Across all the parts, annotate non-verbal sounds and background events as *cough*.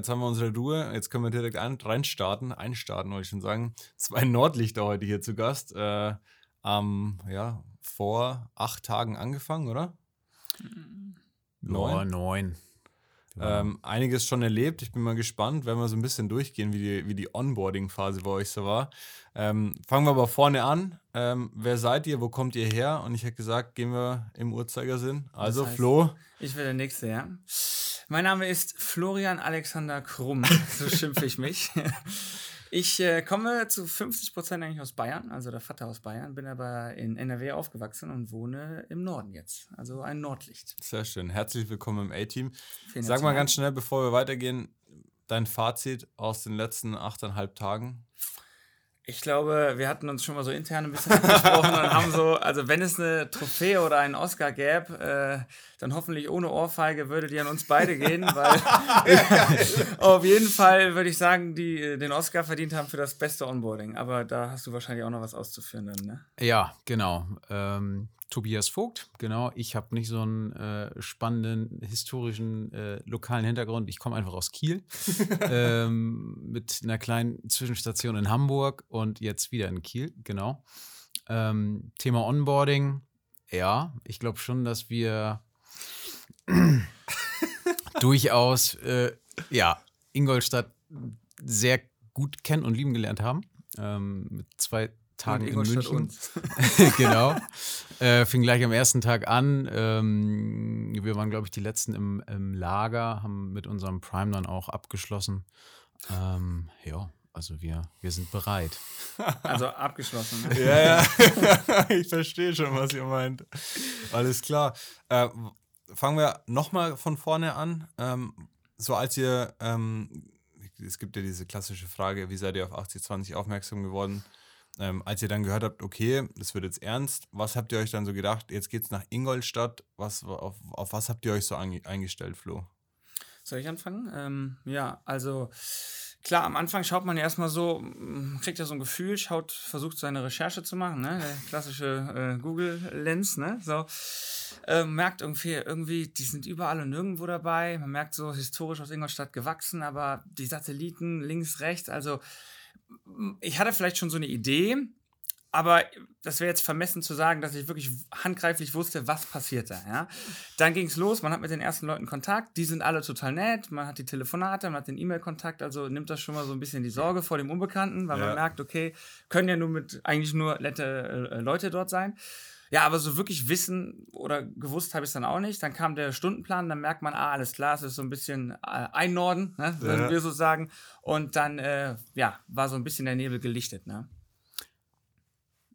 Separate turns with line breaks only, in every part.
jetzt haben wir unsere Ruhe, jetzt können wir direkt ein, reinstarten, einstarten, wollte ich schon sagen. Zwei Nordlichter heute hier zu Gast. Äh, ähm, ja, vor acht Tagen angefangen, oder?
Neun. Ja, neun.
Ähm, einiges schon erlebt. Ich bin mal gespannt, wenn wir so ein bisschen durchgehen, wie die, wie die Onboarding-Phase bei euch so war. Ähm, fangen wir aber vorne an. Ähm, wer seid ihr? Wo kommt ihr her? Und ich hätte gesagt, gehen wir im Uhrzeigersinn. Also, das heißt, Flo.
Ich will der Nächste, ja. Mein Name ist Florian Alexander Krumm, *laughs* so schimpfe ich mich. Ich äh, komme zu 50 Prozent eigentlich aus Bayern, also der Vater aus Bayern, bin aber in NRW aufgewachsen und wohne im Norden jetzt, also ein Nordlicht.
Sehr schön. Herzlich willkommen im A-Team. Sag mal ganz schnell, bevor wir weitergehen, dein Fazit aus den letzten achteinhalb Tagen.
Ich glaube, wir hatten uns schon mal so intern ein bisschen angesprochen und haben so, also wenn es eine Trophäe oder einen Oscar gäbe, äh, dann hoffentlich ohne Ohrfeige würde die an uns beide gehen, weil *laughs* auf jeden Fall würde ich sagen, die äh, den Oscar verdient haben für das beste Onboarding. Aber da hast du wahrscheinlich auch noch was auszuführen dann, ne?
Ja, genau. Ähm, Tobias Vogt, genau. Ich habe nicht so einen äh, spannenden historischen äh, lokalen Hintergrund. Ich komme einfach aus Kiel *laughs* ähm, mit einer kleinen Zwischenstation in Hamburg und jetzt wieder in Kiel, genau. Ähm, Thema Onboarding, ja, ich glaube schon, dass wir *laughs* durchaus, äh, ja, Ingolstadt sehr gut kennen und lieben gelernt haben. Ähm, mit zwei Tagen in München. *laughs* genau. Äh, fing gleich am ersten Tag an. Ähm, wir waren, glaube ich, die letzten im, im, Lager, haben mit unserem Prime dann auch abgeschlossen. Ähm, ja, also wir, wir sind bereit. *laughs*
Also abgeschlossen.
Ne? ja, ja. *laughs* ich verstehe schon, was ihr meint. Alles klar. Äh, fangen wir nochmal von vorne an. Ähm, so als ihr, ähm, es gibt ja diese klassische Frage, wie seid ihr auf 8020 aufmerksam geworden? Ähm, als ihr dann gehört habt, okay, das wird jetzt ernst, was habt ihr euch dann so gedacht? Jetzt geht es nach Ingolstadt. Was, auf, auf was habt ihr euch so eingestellt, Flo?
Soll ich anfangen? Ähm, ja, also klar, am Anfang schaut man ja erstmal so, kriegt ja so ein Gefühl, schaut, versucht seine Recherche zu machen, ne? Der klassische äh, Google-Lens, ne? So. Äh, merkt irgendwie, irgendwie, die sind überall und nirgendwo dabei. Man merkt so historisch aus Ingolstadt gewachsen, aber die Satelliten links, rechts, also ich hatte vielleicht schon so eine Idee, aber das wäre jetzt vermessen zu sagen, dass ich wirklich handgreiflich wusste, was passiert da. Ja? Dann ging es los, man hat mit den ersten Leuten Kontakt, die sind alle total nett, man hat die Telefonate, man hat den E-Mail-Kontakt, also nimmt das schon mal so ein bisschen die Sorge vor dem Unbekannten, weil ja. man merkt, okay, können ja nur mit eigentlich nur nette äh, Leute dort sein. Ja, aber so wirklich wissen oder gewusst habe ich es dann auch nicht. Dann kam der Stundenplan, dann merkt man, ah, alles klar, es ist so ein bisschen äh, ein Norden, ne, würden ja. wir so sagen. Und dann, äh, ja, war so ein bisschen der Nebel gelichtet, ne?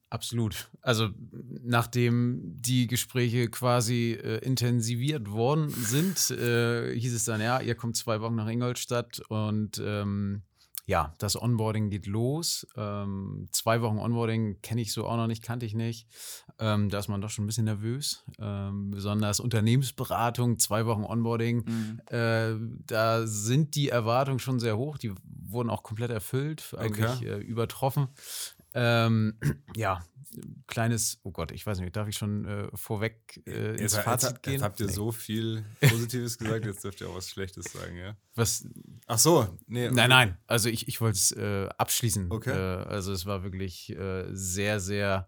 Absolut. Also nachdem die Gespräche quasi äh, intensiviert worden sind, äh, hieß es dann, ja, ihr kommt zwei Wochen nach Ingolstadt und ähm, ja, das Onboarding geht los. Ähm, zwei Wochen Onboarding kenne ich so auch noch nicht, kannte ich nicht. Ähm, da ist man doch schon ein bisschen nervös. Ähm, besonders Unternehmensberatung, zwei Wochen Onboarding. Mhm. Äh, da sind die Erwartungen schon sehr hoch. Die wurden auch komplett erfüllt, eigentlich okay. äh, übertroffen. Ähm, *clears throat* ja, kleines, oh Gott, ich weiß nicht, darf ich schon äh, vorweg äh, ins jetzt, Fazit
jetzt,
gehen?
Jetzt habt ihr nee. so viel *laughs* Positives gesagt, jetzt dürft ihr auch was Schlechtes sagen, ja?
Was?
Ach so, nee.
Nein, nein, also ich, ich wollte es äh, abschließen. Okay. Äh, also es war wirklich äh, sehr, sehr,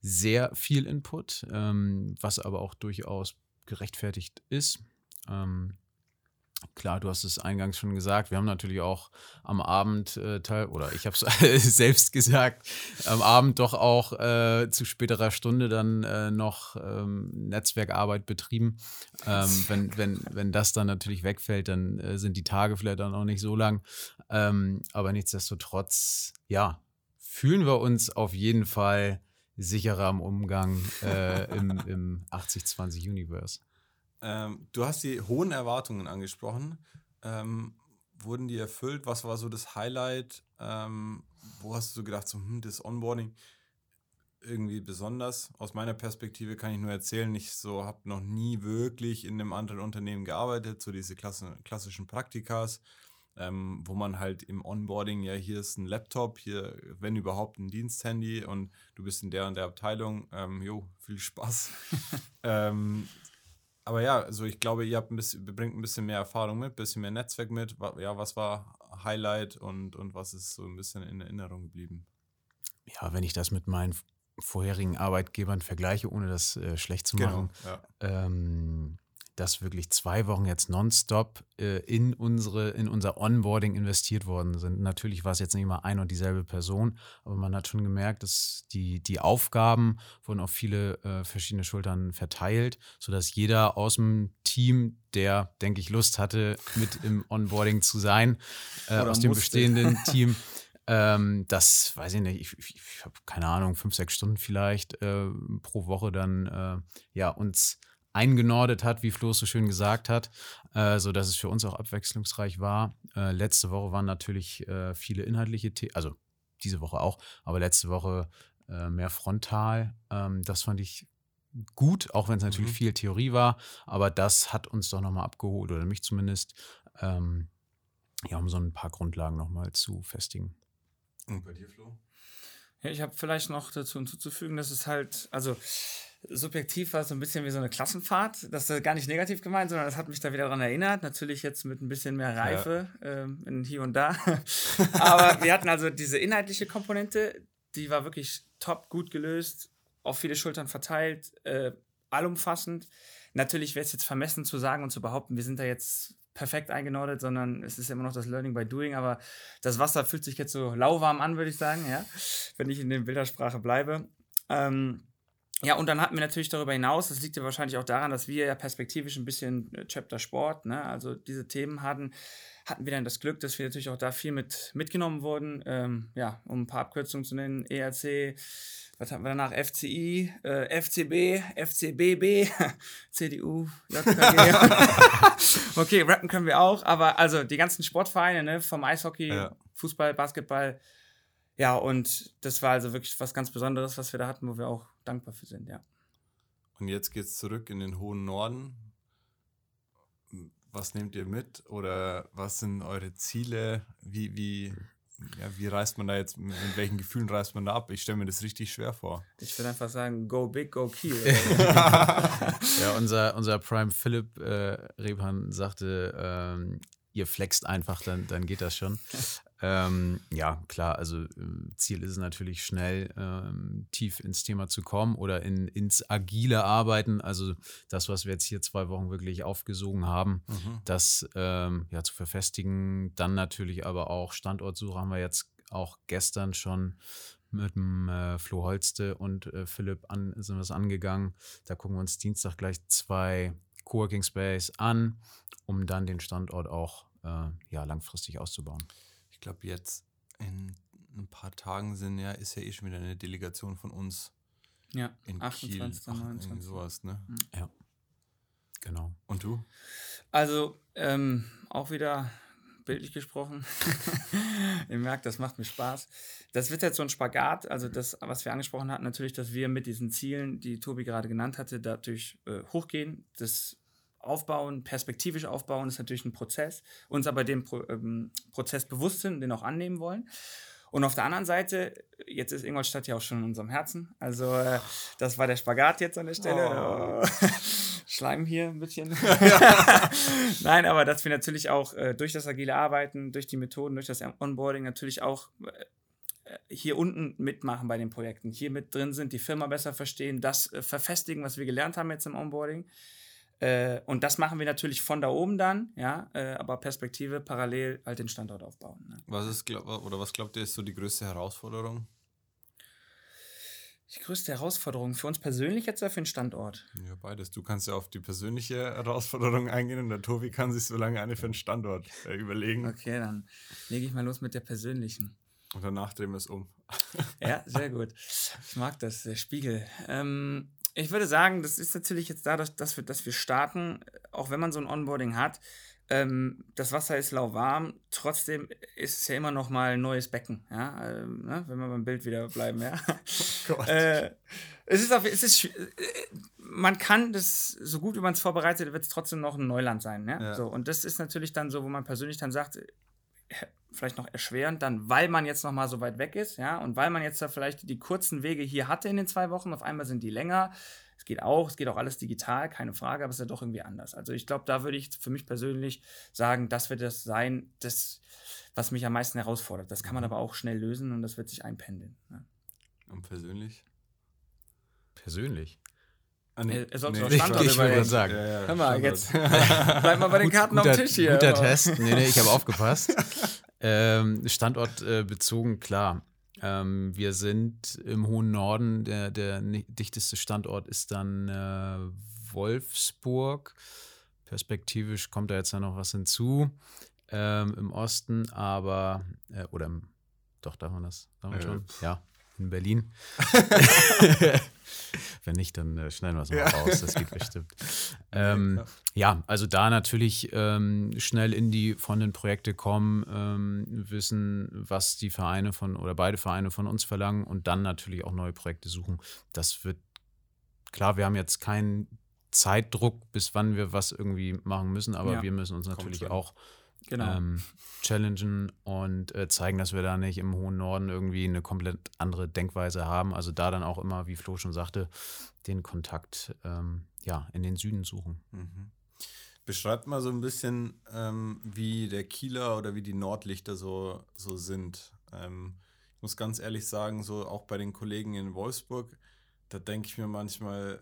sehr viel Input, ähm, was aber auch durchaus gerechtfertigt ist. Ähm, Klar, du hast es eingangs schon gesagt. Wir haben natürlich auch am Abend äh, teil oder ich habe es *laughs* selbst gesagt, am Abend doch auch äh, zu späterer Stunde dann äh, noch ähm, Netzwerkarbeit betrieben. Ähm, wenn, wenn, wenn das dann natürlich wegfällt, dann äh, sind die Tage vielleicht dann auch nicht so lang. Ähm, aber nichtsdestotrotz, ja, fühlen wir uns auf jeden Fall sicherer im Umgang *laughs* äh, im, im 80-20 Universe.
Ähm, du hast die hohen Erwartungen angesprochen. Ähm, wurden die erfüllt? Was war so das Highlight? Ähm, wo hast du so gedacht, so, hm, das Onboarding irgendwie besonders? Aus meiner Perspektive kann ich nur erzählen, ich so habe noch nie wirklich in einem anderen Unternehmen gearbeitet, so diese Klasse, klassischen Praktikas. Ähm, wo man halt im Onboarding, ja, hier ist ein Laptop, hier, wenn überhaupt, ein Diensthandy und du bist in der und der Abteilung, ähm, jo, viel Spaß. *laughs* ähm, aber ja, also ich glaube, ihr habt ein bisschen, bringt ein bisschen mehr Erfahrung mit, ein bisschen mehr Netzwerk mit. Ja, was war Highlight und, und was ist so ein bisschen in Erinnerung geblieben?
Ja, wenn ich das mit meinen vorherigen Arbeitgebern vergleiche, ohne das äh, schlecht zu genau, machen, genau, ja. ähm, dass wirklich zwei Wochen jetzt nonstop äh, in, unsere, in unser Onboarding investiert worden sind. Natürlich war es jetzt nicht immer ein und dieselbe Person, aber man hat schon gemerkt, dass die, die Aufgaben wurden auf viele äh, verschiedene Schultern verteilt, sodass jeder aus dem Team, der, denke ich, Lust hatte, mit im Onboarding zu sein, äh, aus dem musste. bestehenden *laughs* Team, ähm, das weiß ich nicht, ich, ich, ich habe keine Ahnung, fünf, sechs Stunden vielleicht äh, pro Woche dann äh, ja uns eingenordet hat, wie Flo so schön gesagt hat, äh, so dass es für uns auch abwechslungsreich war. Äh, letzte Woche waren natürlich äh, viele inhaltliche Themen, also diese Woche auch, aber letzte Woche äh, mehr frontal. Ähm, das fand ich gut, auch wenn es natürlich mhm. viel Theorie war, aber das hat uns doch nochmal abgeholt, oder mich zumindest, ähm, ja, um so ein paar Grundlagen nochmal zu festigen.
Und bei dir, Flo?
Ja, ich habe vielleicht noch dazu hinzuzufügen, dass es halt, also subjektiv war es so ein bisschen wie so eine Klassenfahrt. Das ist gar nicht negativ gemeint, sondern das hat mich da wieder daran erinnert. Natürlich jetzt mit ein bisschen mehr Reife ja. ähm, in hier und da. *laughs* Aber wir hatten also diese inhaltliche Komponente, die war wirklich top, gut gelöst, auf viele Schultern verteilt, äh, allumfassend. Natürlich wäre es jetzt vermessen zu sagen und zu behaupten, wir sind da jetzt perfekt eingenordet, sondern es ist immer noch das Learning by Doing. Aber das Wasser fühlt sich jetzt so lauwarm an, würde ich sagen, ja, wenn ich in der Bildersprache bleibe. Ähm, ja, und dann hatten wir natürlich darüber hinaus, das liegt ja wahrscheinlich auch daran, dass wir ja perspektivisch ein bisschen äh, Chapter Sport, ne, also diese Themen hatten, hatten wir dann das Glück, dass wir natürlich auch da viel mit mitgenommen wurden. Ähm, ja, um ein paar Abkürzungen zu nennen, ERC, was hatten wir danach? FCI, äh, FCB, FCBB, *laughs* CDU, JKG. *laughs* okay, rappen können wir auch, aber also die ganzen Sportvereine, ne, vom Eishockey, ja. Fußball, Basketball, ja, und das war also wirklich was ganz Besonderes, was wir da hatten, wo wir auch dankbar für sind, ja.
Und jetzt geht es zurück in den hohen Norden. Was nehmt ihr mit oder was sind eure Ziele? Wie, wie, ja, wie reist man da jetzt, mit welchen Gefühlen reist man da ab? Ich stelle mir das richtig schwer vor.
Ich würde einfach sagen, go big, go kill. *laughs* *laughs*
ja, unser, unser Prime Philipp äh, Rebhan sagte, ähm, ihr flext einfach, dann, dann geht das schon. Ähm, ja, klar, also ähm, Ziel ist es natürlich schnell ähm, tief ins Thema zu kommen oder in, ins agile Arbeiten. Also das, was wir jetzt hier zwei Wochen wirklich aufgesogen haben, mhm. das ähm, ja zu verfestigen. Dann natürlich aber auch Standortsuche haben wir jetzt auch gestern schon mit dem äh, Flo Holste und äh, Philipp an, sind wir es angegangen. Da gucken wir uns Dienstag gleich zwei Coworking Space an, um dann den Standort auch äh, ja, langfristig auszubauen
ich glaube, jetzt in ein paar Tagen sind ja, ist ja eh schon wieder eine Delegation von uns.
Ja, in 28. Kiel. 29.
sowas, ne?
Mhm. Ja. Genau.
Und du?
Also, ähm, auch wieder bildlich gesprochen. *laughs* Ihr merkt, das macht mir Spaß. Das wird jetzt so ein Spagat, also das, was wir angesprochen hatten, natürlich, dass wir mit diesen Zielen, die Tobi gerade genannt hatte, dadurch äh, hochgehen. Das aufbauen, perspektivisch aufbauen, ist natürlich ein Prozess, uns aber dem Pro ähm, Prozess bewusst sind, den auch annehmen wollen. Und auf der anderen Seite, jetzt ist Ingolstadt ja auch schon in unserem Herzen. Also, äh, das war der Spagat jetzt an der Stelle. Oh. *laughs* Schleim hier ein bisschen. *laughs* *laughs* Nein, aber dass wir natürlich auch äh, durch das agile Arbeiten, durch die Methoden, durch das Onboarding natürlich auch äh, hier unten mitmachen bei den Projekten, hier mit drin sind, die Firma besser verstehen, das äh, verfestigen, was wir gelernt haben jetzt im Onboarding äh, und das machen wir natürlich von da oben dann, ja, äh, aber Perspektive parallel halt den Standort aufbauen. Ne?
Was ist, glaub, oder was glaubt ihr, ist so die größte Herausforderung?
Die größte Herausforderung für uns persönlich jetzt oder für den Standort?
Ja, beides. Du kannst ja auf die persönliche Herausforderung eingehen und der Tobi kann sich so lange eine für den Standort äh, überlegen.
Okay, dann lege ich mal los mit der persönlichen.
Und danach drehen wir es um.
ja, sehr *laughs* gut. Ich mag das, der Spiegel. Ähm, ich würde sagen, das ist natürlich jetzt da, dass, wir, dass wir starten, auch wenn man so ein Onboarding hat. Ähm, das Wasser ist lauwarm, trotzdem ist es ja immer noch mal ein neues Becken, ja, ähm, ne? wenn wir beim Bild wieder bleiben, ja. *laughs* Oh äh, es ist, auf, es ist, äh, man kann das, so gut wie man es vorbereitet, wird es trotzdem noch ein Neuland sein, ne? ja. So, und das ist natürlich dann so, wo man persönlich dann sagt, vielleicht noch erschwerend, dann weil man jetzt noch mal so weit weg ist, ja, und weil man jetzt da vielleicht die kurzen Wege hier hatte in den zwei Wochen, auf einmal sind die länger. geht auch, es geht auch alles digital, keine Frage, aber es ist ja doch irgendwie anders. Also ich glaube, da würde ich für mich persönlich sagen, das wird das sein, das, was mich am meisten herausfordert. Das kann man mhm. aber auch schnell lösen und das wird sich einpendeln. Ne?
Und persönlich?
Persönlich?
Ah, nee, er sollte nee, Standort ich würde sagen. Ja, ja, Hör mal, jetzt *laughs* bleib mal bei den Karten
guter,
auf dem Tisch hier.
Guter Test. Nee, nee, ich habe aufgepasst. *laughs* ähm, Standort äh, bezogen, klar. Ähm, wir sind im hohen Norden. Der, der dichteste Standort ist dann äh, Wolfsburg. Perspektivisch kommt da jetzt noch was hinzu. Ähm, Im Osten, aber, äh, oder im, doch, darf man das? Darf man äh, schon? Ja, in Berlin. *laughs* Wenn nicht, dann äh, schneiden wir es mal ja. raus. Das geht bestimmt. *laughs* Ähm, ja, also da natürlich ähm, schnell in die von den Projekte kommen, ähm, wissen, was die Vereine von oder beide Vereine von uns verlangen und dann natürlich auch neue Projekte suchen. Das wird klar, wir haben jetzt keinen Zeitdruck, bis wann wir was irgendwie machen müssen, aber ja. wir müssen uns natürlich auch genau. ähm, challengen und äh, zeigen, dass wir da nicht im hohen Norden irgendwie eine komplett andere Denkweise haben. Also da dann auch immer, wie Flo schon sagte, den Kontakt ähm, ja, in den Süden suchen.
Mhm. Beschreibt mal so ein bisschen, ähm, wie der Kieler oder wie die Nordlichter so, so sind. Ähm, ich muss ganz ehrlich sagen, so auch bei den Kollegen in Wolfsburg, da denke ich mir manchmal,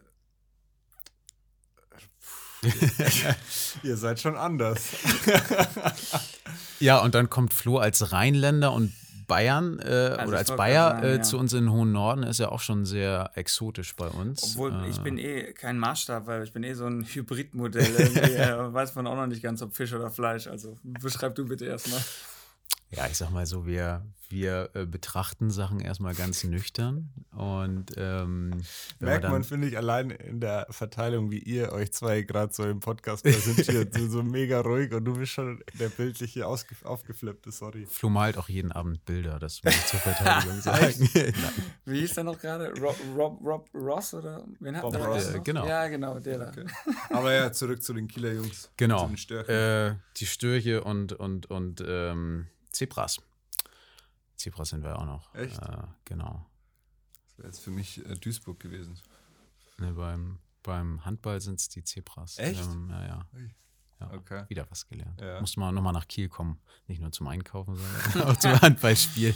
*laughs* Ihr seid schon anders.
ja, und dann kommt Flo als Rheinländer und Bayern äh, also oder als Bayer sagen, äh, ja. zu uns in den hohen Norden ist ja auch schon sehr exotisch bei uns.
Obwohl äh, ich bin eh kein Maßstab, weil ich bin eh so ein Hybridmodell. Irgendwie, *laughs* weiß man auch noch nicht ganz, ob Fisch oder Fleisch. Also beschreib du bitte erstmal.
Ja, ich sag mal so, wir, wir äh, betrachten Sachen erstmal ganz nüchtern. Und ähm,
merkt man, finde ich, allein in der Verteilung, wie ihr euch zwei gerade so im Podcast präsentiert, *laughs* so, so mega ruhig und du bist schon der bildliche aufgeflippte, sorry.
Flo malt auch jeden Abend Bilder, das muss ich zur Verteidigung *laughs* sagen. *laughs*
wie hieß der noch gerade? Rob, Rob, Rob, Ross oder wen hat Bob der Ross?
Äh, genau.
Ja, genau, der da.
Okay. Aber ja, zurück zu den Kieler Jungs.
Genau. Äh, die Störche und, und, und ähm, Zebras. Zebras sind wir auch noch.
Echt?
Äh, genau.
Das wäre jetzt für mich äh, Duisburg gewesen.
Ne, beim, beim Handball sind es die Zebras.
Echt?
Ähm, ja, ja.
ja. Okay.
Wieder was gelernt. Ja. Muss man nochmal nach Kiel kommen. Nicht nur zum Einkaufen, sondern *laughs* auch zum Handballspiel.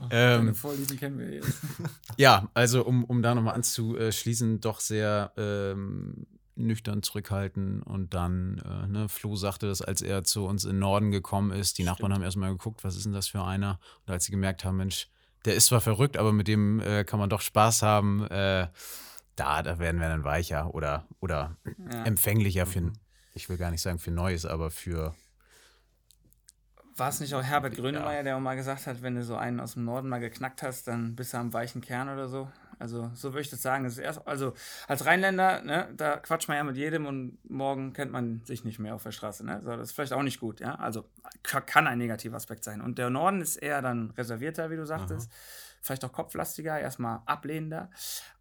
Oh, ähm, Vorlieben kennen wir jetzt. *laughs*
ja, also um, um da nochmal anzuschließen, doch sehr ähm, nüchtern zurückhalten und dann, äh, ne, Flo sagte das, als er zu uns in den Norden gekommen ist, die Stimmt. Nachbarn haben erstmal geguckt, was ist denn das für einer? Und als sie gemerkt haben, Mensch, der ist zwar verrückt, aber mit dem äh, kann man doch Spaß haben, äh, da, da werden wir dann weicher oder, oder ja. empfänglicher für, mhm. ich will gar nicht sagen für Neues, aber für
war es nicht auch Herbert Grönemeyer, der auch mal gesagt hat, wenn du so einen aus dem Norden mal geknackt hast, dann bist du am weichen Kern oder so? Also so würde ich das sagen. Das erst, also als Rheinländer, ne, da quatscht man ja mit jedem und morgen kennt man sich nicht mehr auf der Straße. Ne? So, das ist vielleicht auch nicht gut, ja. Also kann ein negativer Aspekt sein. Und der Norden ist eher dann reservierter, wie du sagtest. Aha. Vielleicht auch kopflastiger, erstmal ablehnender.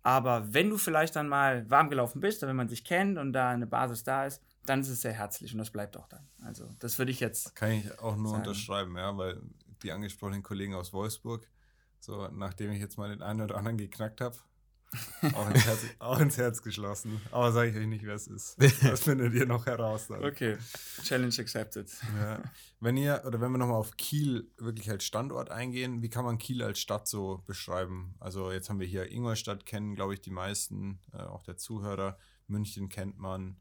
Aber wenn du vielleicht dann mal warm gelaufen bist, wenn man sich kennt und da eine Basis da ist, dann ist es sehr herzlich und das bleibt auch dann. Also das würde ich jetzt.
Kann ich auch nur sagen. unterschreiben, ja, weil die angesprochenen Kollegen aus Wolfsburg, so, nachdem ich jetzt mal den einen oder anderen geknackt habe, auch, ins Herz, *laughs* auch ins Herz geschlossen. Aber sage ich euch nicht, wer es ist. *laughs* Das findet ihr noch heraus dann.
Okay, Challenge accepted.
Ja. Wenn ihr, oder wenn wir nochmal auf Kiel wirklich als Standort eingehen, wie kann man Kiel als Stadt so beschreiben? Also jetzt haben wir hier Ingolstadt, kennen glaube ich die meisten, äh, auch der Zuhörer. München kennt man,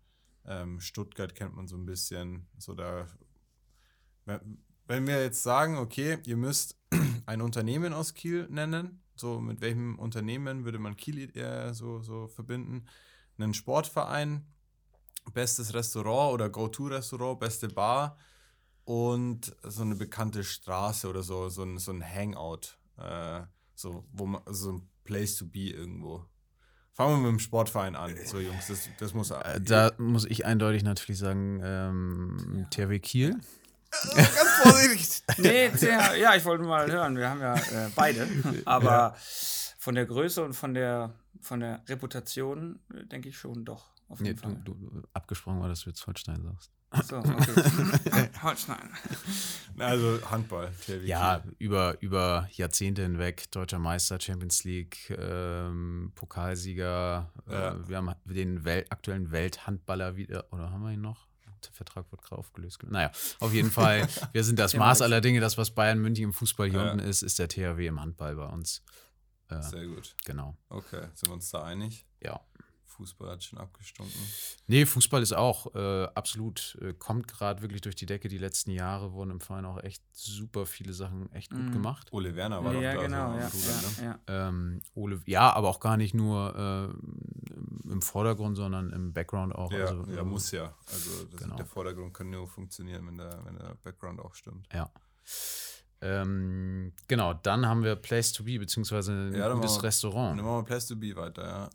ähm, Stuttgart kennt man so ein bisschen. So da, wenn wir jetzt sagen, okay, ihr müsst *clears throat* ein Unternehmen aus Kiel nennen. So, mit welchem Unternehmen würde man Kiel eher so, so verbinden? Einen Sportverein, bestes Restaurant oder Go-To-Restaurant, beste Bar und so eine bekannte Straße oder so, so ein, so ein Hangout. Äh, so, wo man, so ein Place to be irgendwo. Fangen wir mit dem Sportverein an. So, Jungs, das, das muss.
Äh, da muss ich eindeutig natürlich sagen, ähm, THW Kiel.
Ganz vorsichtig. nee, sehr, ja, ich wollte mal hören. Wir haben ja äh, beide. *laughs* Aber ja. von der Größe und von der, von der Reputation äh, denke ich schon doch.
Auf jeden nee, Fall. Du, du, abgesprochen war, dass du jetzt Holstein sagst.
So, okay. *laughs* Holstein.
Also Handball.
THW ja, über, über Jahrzehnte hinweg deutscher Meister, Champions League, ähm, Pokalsieger. Ja. Äh, wir haben den Wel aktuellen Welthandballer wieder, oder haben wir ihn noch? Der Vertrag wird gerade aufgelöst. Naja, auf jeden Fall, *laughs* wir sind das Maß aller Dinge. Das, was Bayern München im Fußball hier ja. unten ist, ist der THW im Handball bei uns.
Äh, Sehr gut.
Genau.
Okay, sind wir uns da einig?
Ja.
Fußball hat schon abgestunken.
Nee, Fußball ist auch äh, absolut, äh, kommt gerade wirklich durch die Decke. Die letzten Jahre wurden im Verein auch echt super viele Sachen echt gut mm. gemacht.
Ole Werner war
ja,
doch
da. Genau, so ja,
ja, ne? ja. Ähm, Ole, ja, aber auch gar nicht nur äh, im Vordergrund, sondern im Background auch.
Ja, also, ja muss ja. Also genau. der Vordergrund kann nur funktionieren, wenn der, wenn der Background auch stimmt.
Ja. Ähm, genau, dann haben wir Place to Be, beziehungsweise ein ja, gutes wir, Restaurant.
Dann machen wir Place to Be weiter, ja.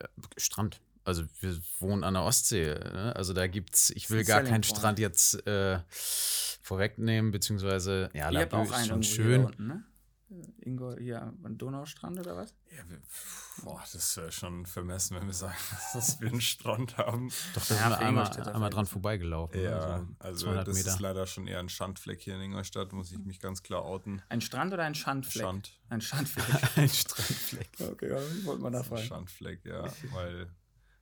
Äh, Strand. Also wir wohnen an der Ostsee. Ne? Also da gibt's, ich will gar keinen Strand jetzt äh, vorwegnehmen, beziehungsweise ja,
La Bö ist schon schön. Unten, ne? Ingo, hier am Donaustrand oder was?
Ja, wir, boah, das wäre schon vermessen, wenn wir sagen, *laughs* dass wir einen Strand haben.
Doch, da ja, sind wir einmal, einmal dran vorbeigelaufen.
Ja, also, also das Meter. ist leider schon eher ein Schandfleck hier in Ingolstadt, muss ich mich ganz klar outen.
Ein Strand oder ein Schandfleck?
Schand.
Ein Schandfleck. *laughs*
ein Strandfleck. *laughs*
Okay, ja, wollte man da fragen.
Schandfleck, ja, weil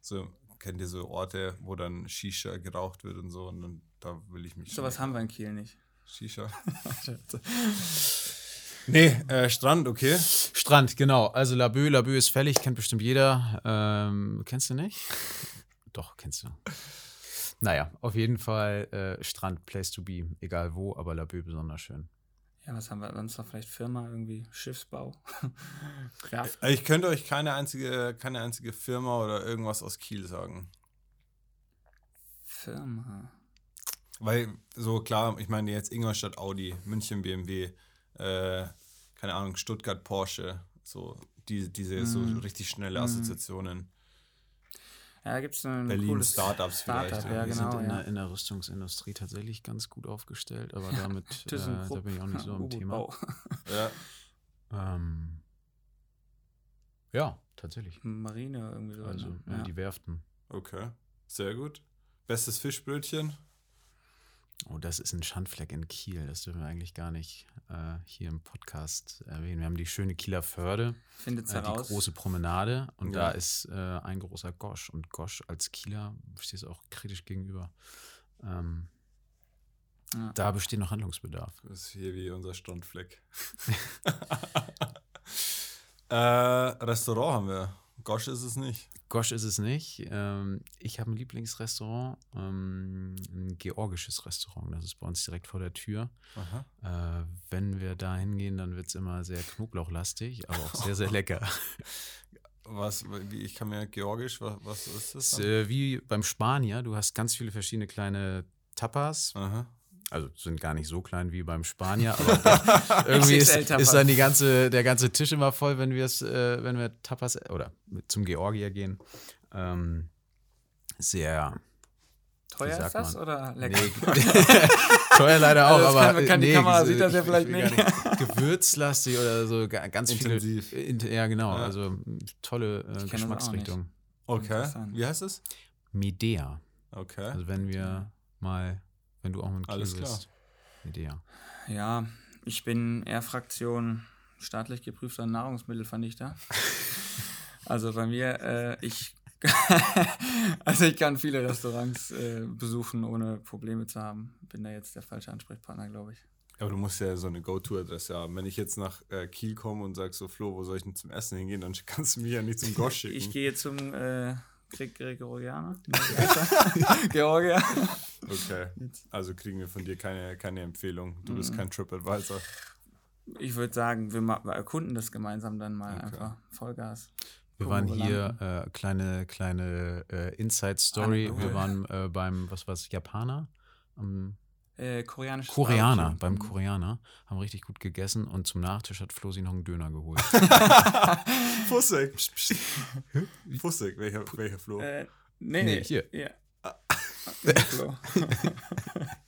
so kennt ihr so Orte, wo dann Shisha geraucht wird und so und dann, da will ich mich.
So was haben wir in Kiel nicht.
Shisha. Nee, äh, Strand, okay.
Strand, genau. Also Labö, Labö ist fällig, kennt bestimmt jeder. Ähm, kennst du nicht? Doch, kennst du. Naja, auf jeden Fall äh, Strand, Place to be, egal wo, aber Labö besonders schön.
Ja, was haben wir sonst noch? Vielleicht Firma, irgendwie Schiffsbau. *laughs*
ja. Äh, ich könnte euch keine einzige, keine einzige Firma oder irgendwas aus Kiel sagen.
Firma.
Weil, so klar, ich meine jetzt Ingolstadt Audi, München BMW, äh, keine Ahnung, Stuttgart Porsche, so die, diese mm. so richtig schnelle mhm. Assoziationen.
Ja, da gibt es ein
Berlin Startups Startup, vielleicht.
Ja, genau, sind in, ja. der, in, der, Rüstungsindustrie tatsächlich ganz gut aufgestellt, aber *laughs* damit äh, da bin ich auch nicht so am *laughs* Thema.
ja.
Ähm, ja, tatsächlich.
Marine irgendwie so.
Also ne? ja. die Werften.
Okay, sehr gut. Bestes Fischbrötchen?
Oh, das ist ein Schandfleck in Kiel. Das dürfen wir eigentlich gar nicht äh, hier im Podcast erwähnen. Wir haben die schöne Kieler Förde,
Findet's
äh, die große Promenade und ja. da ist äh, ein großer Gosch. Und Gosch als Kieler steht es auch kritisch gegenüber. Ähm, ja. Da besteht noch Handlungsbedarf.
Das ist hier wie unser Strandfleck. *laughs* *laughs* äh, Restaurant haben wir. Gosch ist es nicht.
Gosch ist es nicht. Ähm, ich habe ein Lieblingsrestaurant, ähm, ein georgisches Restaurant. Das ist bei uns direkt vor der Tür. Äh, wenn wir da hingehen, dann wird es immer sehr knoblauchlastig, aber auch sehr, sehr lecker. *laughs*
Was, wie, ich kann mir georgisch, was, was ist das?
Ist, äh, wie beim Spanier, du hast ganz viele verschiedene kleine Tapas.
Aha
also sind gar nicht so klein wie beim Spanier, aber *laughs* irgendwie ist, ist, dann die ganze, der ganze Tisch immer voll, wenn wir es, äh, wenn wir Tapas oder zum Georgier gehen. Ähm, sehr
Teuer ist das man? oder lecker?
Nee. *laughs* Teuer leider auch, also aber
kann, kann
nee,
die Kamera sieht das ja vielleicht nicht.
Gewürzlastig oder so, ganz Intensiv. viele. Ja, genau. Ja. Also tolle äh, Geschmacksrichtung.
Okay. Wie heißt es?
Medea.
Okay.
Also wenn wir mal wenn du auch mit
Alles klar. bist.
Mit dir.
Ja, ich bin eher Fraktion staatlich geprüfter Nahrungsmittelvernichter. *laughs* also bei mir, äh, ich *laughs* also ich kann viele Restaurants äh, besuchen, ohne Probleme zu haben. Bin da jetzt der falsche Ansprechpartner, glaube ich.
Aber du musst ja so eine Go-To-Adresse haben. Wenn ich jetzt nach äh, Kiel komme und sage so, Flo, wo soll ich denn zum Essen hingehen, dann *laughs* kannst du mich ja nicht zum Gosch schicken.
ich gehe zum äh, Gregorianer. *laughs* *laughs* Georgia.
Okay. Also kriegen wir von dir keine, keine Empfehlung. Du bist mhm. kein TripAdvisor.
Ich würde sagen, wir, wir, erkunden das gemeinsam dann mal okay. einfach. Vollgas.
Wir waren hier, äh, kleine, kleine äh, Inside-Story. Wir waren äh, beim, was war es, Japaner?
Am äh, koreanisches
Koreaner, beim mhm. Koreaner. Haben richtig gut gegessen und zum Nachtisch hat Flo sich noch einen Döner geholt. *laughs* *laughs*
Fussig. Fussig, welcher, welcher Flo?
Äh, nee, nee,
hier.
Ja.
Ah.
Flo. *laughs*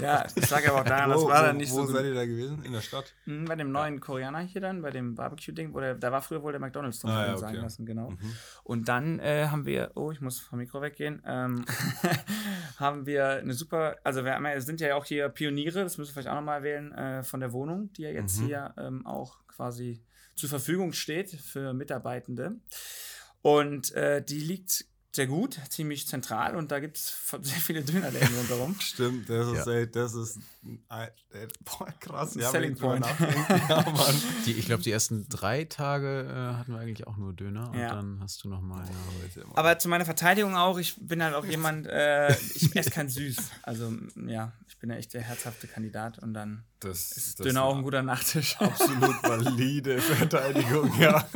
ja, das lag aber auch *laughs* daran, das war dann nicht
wo
so.
Wo seid ihr da gewesen? In der Stadt?
Mhm, bei dem neuen ja. Koreaner hier dann, bei dem Barbecue-Ding, wo der, da war früher wohl der McDonalds drin, ah, ja, okay. sagen lassen, genau. Mhm. Und dann äh, haben wir, oh, ich muss vom Mikro weggehen, ähm, *laughs* haben wir eine super, also wir sind ja auch hier Pioniere, das müssen wir vielleicht auch nochmal wählen, äh, von der Wohnung, die ja jetzt mhm. hier ähm, auch quasi zur Verfügung steht für Mitarbeitende. Und äh, die liegt sehr gut, ziemlich zentral und da gibt es *laughs* sehr viele Dönerläden rundherum.
Stimmt, das ist, ja. ey, das ist äh, boah, krass. Ja,
Selling Point. *laughs*
ja, die, ich glaube, die ersten drei Tage äh, hatten wir eigentlich auch nur Döner und ja. dann hast du nochmal. Ja.
Aber zu meiner Verteidigung auch, ich bin halt auch jemand, äh, ich esse kein Süß. Also ja, ich bin ja echt der herzhafte Kandidat und dann das, ist das Döner auch ein guter Nachtisch.
Absolut *laughs* valide Verteidigung, ja.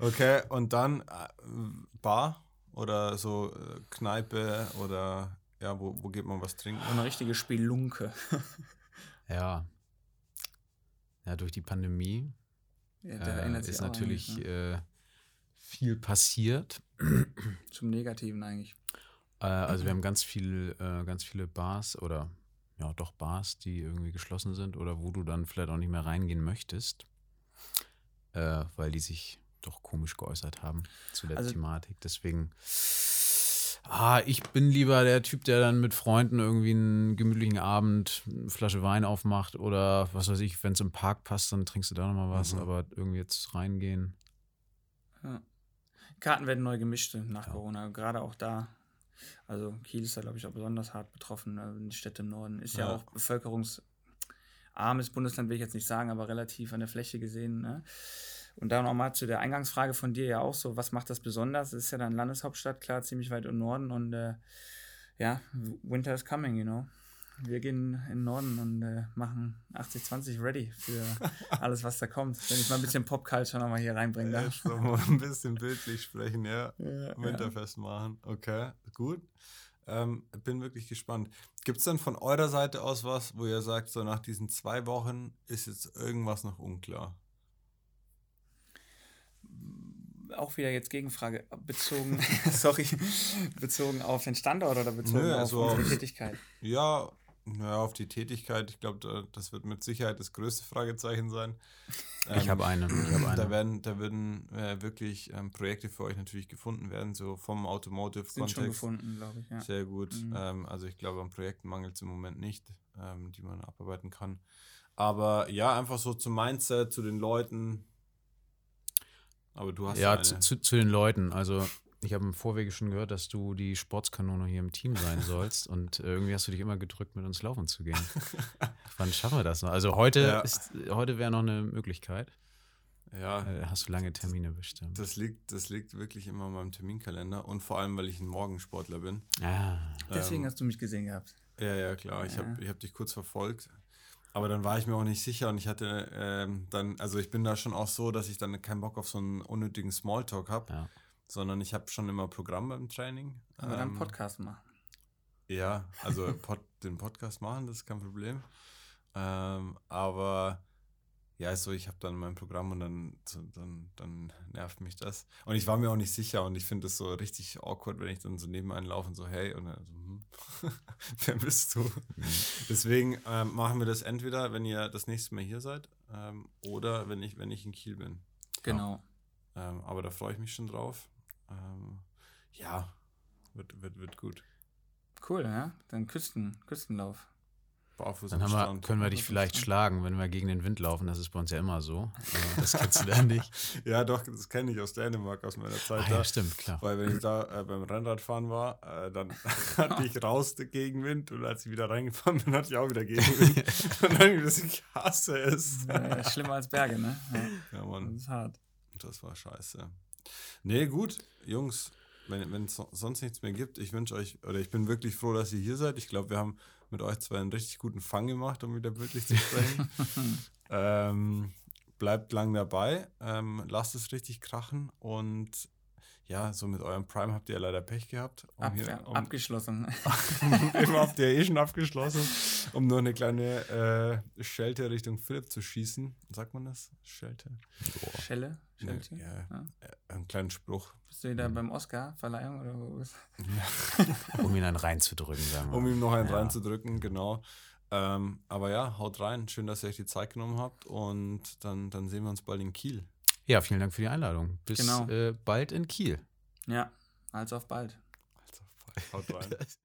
okay, und dann äh, Bar? Oder so äh, Kneipe oder ja, wo, wo geht man was trinken?
Eine richtige Spelunke. *laughs*
ja. Ja, durch die Pandemie ja, äh, ist natürlich ne? äh, viel passiert. *clears throat*
Zum Negativen eigentlich.
Äh, also wir haben ganz viel, äh, ganz viele Bars oder ja doch Bars, die irgendwie geschlossen sind oder wo du dann vielleicht auch nicht mehr reingehen möchtest, äh, weil die sich doch komisch geäußert haben zu der also, Thematik. Deswegen, ah, ich bin lieber der Typ, der dann mit Freunden irgendwie einen gemütlichen Abend eine Flasche Wein aufmacht oder was weiß ich, wenn es im Park passt, dann trinkst du da nochmal was, mhm. aber irgendwie jetzt reingehen.
Ja. Karten werden neu gemischt nach ja. Corona, gerade auch da. Also Kiel ist da, glaube ich, auch besonders hart betroffen. Ne? Die Städte im Norden ist ja, ja auch bevölkerungsarmes Bundesland, will ich jetzt nicht sagen, aber relativ an der Fläche gesehen. Ne? Und dann nochmal zu der Eingangsfrage von dir ja auch so, was macht das besonders? Es ist ja dann Landeshauptstadt, klar, ziemlich weit im Norden und äh, ja, Winter is coming, you know. Wir gehen in den Norden und äh, machen 80-20 ready für *laughs* alles, was da kommt. Wenn ich mal ein bisschen Popculture nochmal hier reinbringen darf.
Jetzt mal ein bisschen bildlich sprechen, ja. ja Winterfest ja. machen. Okay, gut. Ähm, bin wirklich gespannt. Gibt es denn von eurer Seite aus was, wo ihr sagt, so nach diesen zwei Wochen ist jetzt irgendwas noch unklar?
Auch wieder jetzt Gegenfrage, bezogen, *laughs* *laughs* sorry, bezogen auf den Standort oder bezogen Nö, also auf unsere Tätigkeit?
Ja, ja, auf die Tätigkeit. Ich glaube, das wird mit Sicherheit das größte Fragezeichen sein.
ich ähm, habe eine. Ich hab eine.
Da werden, da werden äh, wirklich ähm, Projekte für euch natürlich gefunden werden, so vom Automotive-Kontext.
schon gefunden, glaube ich. Ja.
Sehr gut. Mhm. Ähm, also ich glaube, an Projekten mangelt es im Moment nicht, ähm, die man abarbeiten kann. Aber ja, einfach so zum Mindset, zu den Leuten, aber du hast
ja zu, zu, zu, den Leuten. Also ich habe im Vorwege schon gehört, dass du die Sportskanone hier im Team sein *laughs* sollst und irgendwie hast du dich immer gedrückt, mit uns laufen zu gehen. *laughs* Wann schaffen wir das noch? Also heute ja. ist heute wäre noch eine Möglichkeit. Ja. Äh, hast du lange Termine bestimmt.
Das liegt, das liegt wirklich immer in meinem Terminkalender und vor allem, weil ich ein Morgensportler bin.
Ah. Deswegen ähm, hast du mich gesehen gehabt.
Ja, ja, klar. Ich habe ich hab dich kurz verfolgt. Aber dann war ich mir auch nicht sicher und ich hatte ähm, dann, also ich bin da schon auch so, dass ich dann keinen Bock auf so einen unnötigen Smalltalk habe, ja. sondern ich habe schon immer Programm beim Training.
Aber ähm, dann Podcast machen.
Ja, also Pod, den Podcast machen, das ist kein Problem. Ähm, aber ja, also ich habe dann mein Programm und dann, dann, dann nervt mich das. Und ich war mir auch nicht sicher und ich finde es so richtig awkward, wenn ich dann so neben einen laufe und so, hey, und dann so, hm, *laughs* wer bist du? Mhm. Deswegen ähm, machen wir das entweder, wenn ihr das nächste Mal hier seid ähm, oder wenn ich, wenn ich in Kiel bin.
Genau.
Ja. Ähm, aber da freue ich mich schon drauf. Ähm, ja, wird, wird, wird gut.
Cool, ja? Dann Küsten, Küstenlauf.
Barfuß dann haben wir, können wir dich vielleicht schlagen, wenn wir gegen den Wind laufen. Das ist bei uns ja immer so. Das kennst du da *laughs* nicht.
ja, doch, das kenne ich aus Dänemark, aus meiner Zeit.
Ah, ja, stimmt, klar.
Weil wenn ich da äh, beim Rennradfahren war, äh, dann *laughs* hatte ich raus gegen Wind und als ich wieder reingefahren bin, hatte ich auch wieder Gegenwind. *laughs* und dann, dass ich hasse es.
Ja, schlimmer als Berge, ne?
Ja, ja Mann.
Das ist hart.
Das war scheiße. Nee, gut, Jungs, wenn es sonst nichts mehr gibt, ich wünsche euch, oder ich bin wirklich froh, dass ihr hier seid. Ich glaube, wir haben mit euch zwei einen richtig guten Fang gemacht, um wieder wirklich zu sprechen. *laughs* ähm, bleibt lang dabei, ähm, lasst es richtig krachen und ja, so mit eurem Prime habt ihr ja leider Pech gehabt.
Um Ab, hier, um, abgeschlossen. *laughs* *laughs*
Eben habt ihr eh schon abgeschlossen, um nur eine kleine äh, Schelte Richtung Philipp zu schießen. Sagt man das? Schelte? Oh.
Schelle? Schelte?
Ne, ja, ja. Äh, einen kleinen Spruch.
Bist du wieder mhm. beim Oscar-Verleihung oder wo
ja. *laughs* Um ihn einen reinzudrücken, sagen
wir. Um ihm noch einen ja. reinzudrücken, genau. Ähm, aber ja, haut rein. Schön, dass ihr euch die Zeit genommen habt und dann, dann sehen wir uns bald in Kiel.
Ja, vielen Dank für die Einladung. Bis genau. äh, bald in Kiel.
Ja, als auf bald. Als
auf bald. Haut rein. *laughs*